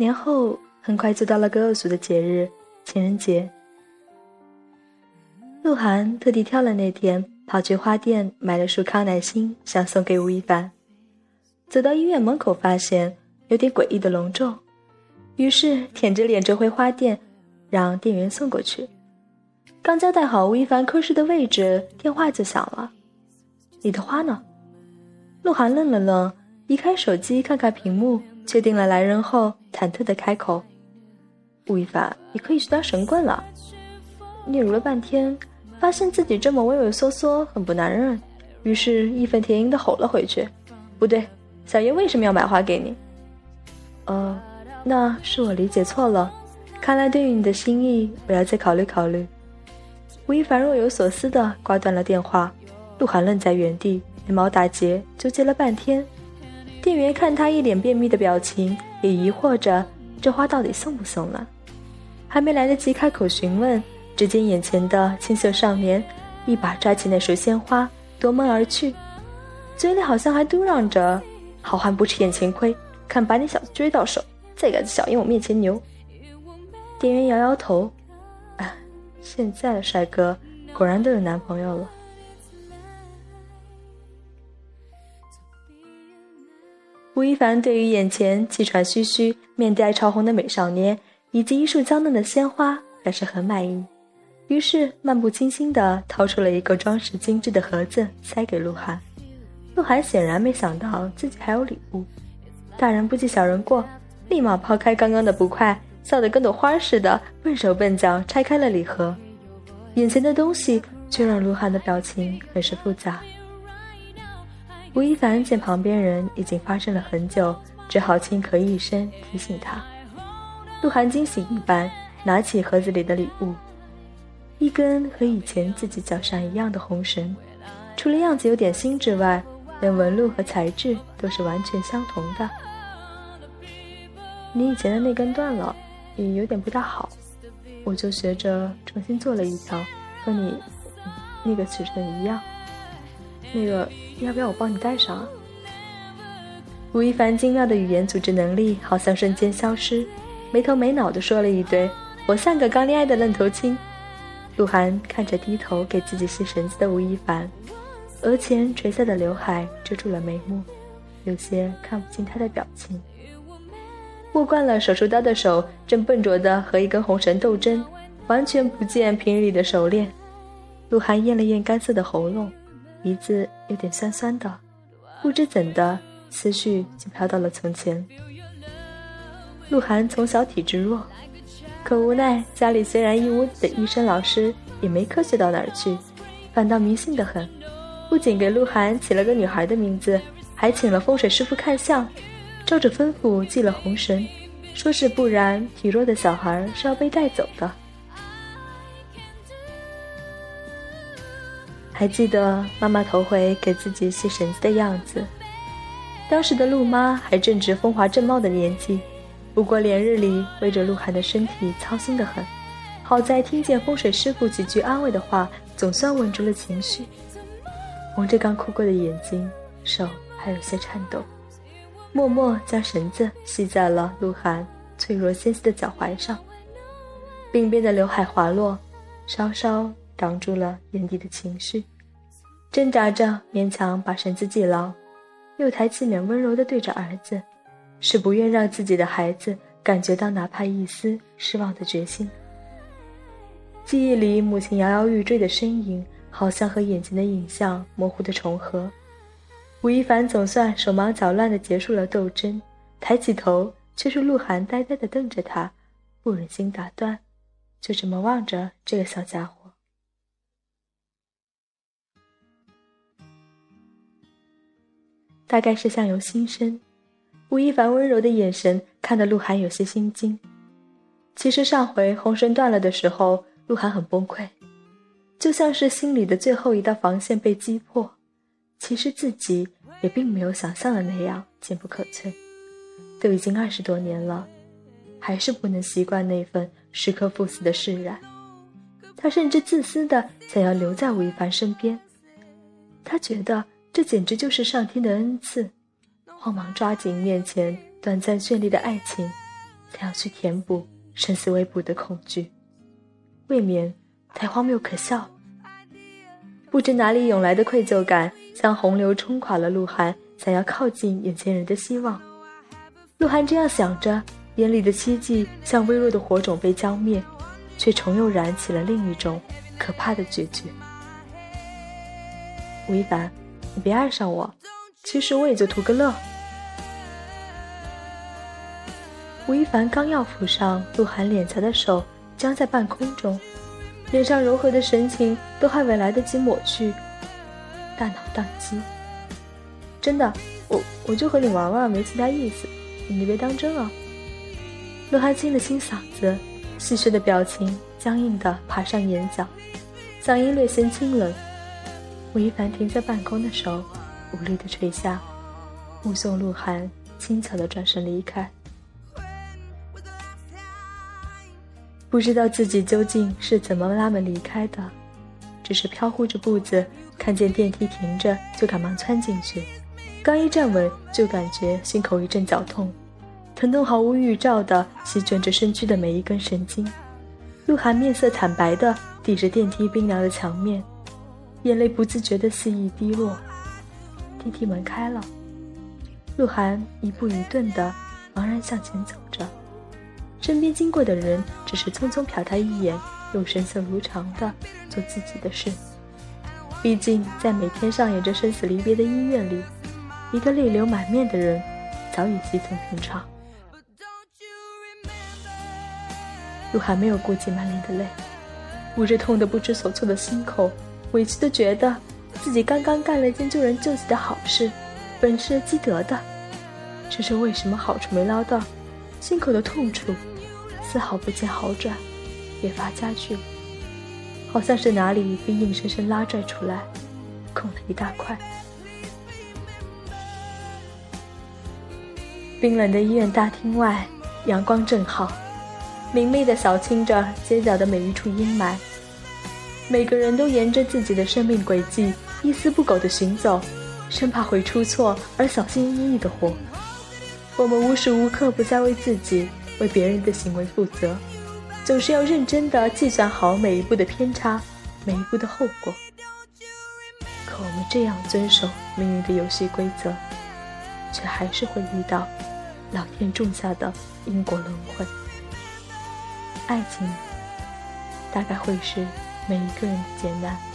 年后很快就到了个恶俗的节日——情人节。鹿晗特地挑了那天，跑去花店买了束康乃馨，想送给吴亦凡。走到医院门口，发现有点诡异的隆重，于是舔着脸折回花店，让店员送过去。刚交代好吴亦凡科室的位置，电话就响了。你的花呢？鹿晗愣了愣，移开手机看看屏幕，确定了来人后，忐忑的开口：“吴亦凡，你可以去当神棍了。”嗫嚅了半天，发现自己这么畏畏缩缩，很不男人，于是义愤填膺的吼了回去：“不对，小爷为什么要买花给你？”“呃，那是我理解错了，看来对于你的心意，我要再考虑考虑。”吴亦凡若有所思的挂断了电话，鹿晗愣在原地，眉毛打结，纠结了半天。店员看他一脸便秘的表情，也疑惑着这花到底送不送呢？还没来得及开口询问，只见眼前的青涩少年一把抓起那束鲜花，夺门而去，嘴里好像还嘟囔着：“好汉不吃眼前亏，看把你小子追到手，再敢在小爷我面前牛。”店员摇摇头。啊现在的帅哥果然都有男朋友了。吴亦凡对于眼前气喘吁吁、面带潮红的美少年，以及一束娇嫩的鲜花，表示很满意，于是漫不经心地掏出了一个装饰精致的盒子，塞给鹿晗。鹿晗显然没想到自己还有礼物，大人不计小人过，立马抛开刚刚的不快。笑得跟朵花似的，笨手笨脚拆开了礼盒，眼前的东西却让鹿晗的表情很是复杂。吴亦凡见旁边人已经发生了很久，只好轻咳一声提醒他。鹿晗惊喜一般拿起盒子里的礼物，一根和以前自己脚上一样的红绳，除了样子有点新之外，连纹路和材质都是完全相同的。你以前的那根断了。也有点不大好，我就学着重新做了一条，和你那个尺寸一样。那个要不要我帮你戴上？吴亦凡精妙的语言组织能力好像瞬间消失，没头没脑的说了一堆：“我像个刚恋爱的愣头青。”鹿晗看着低头给自己系绳子的吴亦凡，额前垂下的刘海遮住了眉目，有些看不清他的表情。握惯了手术刀的手正笨拙地和一根红绳斗争，完全不见平日里的熟练。鹿晗咽了咽干涩的喉咙，鼻子有点酸酸的，不知怎的，思绪就飘到了从前。鹿晗从小体质弱，可无奈家里虽然一屋子的医生老师，也没科学到哪儿去，反倒迷信的很，不仅给鹿晗起了个女孩的名字，还请了风水师傅看相。照着吩咐系了红绳，说是不然体弱的小孩是要被带走的。还记得妈妈头回给自己系绳子的样子，当时的陆妈还正值风华正茂的年纪，不过连日里为着鹿晗的身体操心的很，好在听见风水师傅几句安慰的话，总算稳住了情绪。红着刚哭过的眼睛，手还有些颤抖。默默将绳子系在了鹿晗脆弱纤细的脚踝上，鬓边的刘海滑落，稍稍挡住了眼底的情绪，挣扎着勉强把绳子系牢，又抬起脸温柔地对着儿子，是不愿让自己的孩子感觉到哪怕一丝失望的决心。记忆里母亲摇摇欲坠的身影，好像和眼前的影像模糊的重合。吴亦凡总算手忙脚乱地结束了斗争，抬起头，却是鹿晗呆呆地瞪着他，不忍心打断，就这么望着这个小家伙。大概是相由心生，吴亦凡温柔的眼神看得鹿晗有些心惊。其实上回红绳断了的时候，鹿晗很崩溃，就像是心里的最后一道防线被击破。其实自己也并没有想象的那样坚不可摧，都已经二十多年了，还是不能习惯那份时刻赴死的释然。他甚至自私的想要留在吴亦凡身边，他觉得这简直就是上天的恩赐。慌忙抓紧面前短暂绚丽的爱情，才要去填补生死未卜的恐惧，未免太荒谬可笑。不知哪里涌来的愧疚感，像洪流冲垮了鹿晗想要靠近眼前人的希望。鹿晗这样想着，眼里的希冀像微弱的火种被浇灭，却重又燃起了另一种可怕的决绝。吴亦凡，你别爱上我，其实我也就图个乐。吴亦凡刚要抚上鹿晗脸颊的手僵在半空中，脸上柔和的神情都还未来得及抹去，大脑宕机。真的，我我就和你玩玩，没其他意思，你别当真啊。鹿晗清了清嗓子，戏谑的表情僵硬的爬上眼角，嗓音略显清冷。吴亦凡停在半空的手无力的垂下，目送鹿晗轻巧的转身离开。不知道自己究竟是怎么拉门离开的，只是飘忽着步子，看见电梯停着，就赶忙窜进去。刚一站稳，就感觉心口一阵绞痛，疼痛毫无预兆的席卷着身躯的每一根神经。鹿晗面色惨白的抵着电梯冰凉的墙面，眼泪不自觉的肆意滴落。电梯门开了，鹿晗一步一顿的茫然向前走着。身边经过的人只是匆匆瞟他一眼，又神色如常的做自己的事。毕竟，在每天上演着生死离别的医院里，一个泪流满面的人早已稀松平常。鹿晗没有顾及满脸的泪，捂着痛得不知所措的心口，委屈的觉得自己刚刚干了一件救人救己的好事，本是积德的，只是为什么好处没捞到，心口的痛处。丝毫不见好转，越发加剧，好像是哪里被硬生生拉拽出来，空了一大块。冰冷的医院大厅外，阳光正好，明媚的扫清着街角的每一处阴霾。每个人都沿着自己的生命轨迹，一丝不苟地行走，生怕会出错而小心翼翼地活。我们无时无刻不在为自己。为别人的行为负责，总是要认真的计算好每一步的偏差，每一步的后果。可我们这样遵守命运的游戏规则，却还是会遇到老天种下的因果轮回。爱情，大概会是每一个人的劫难。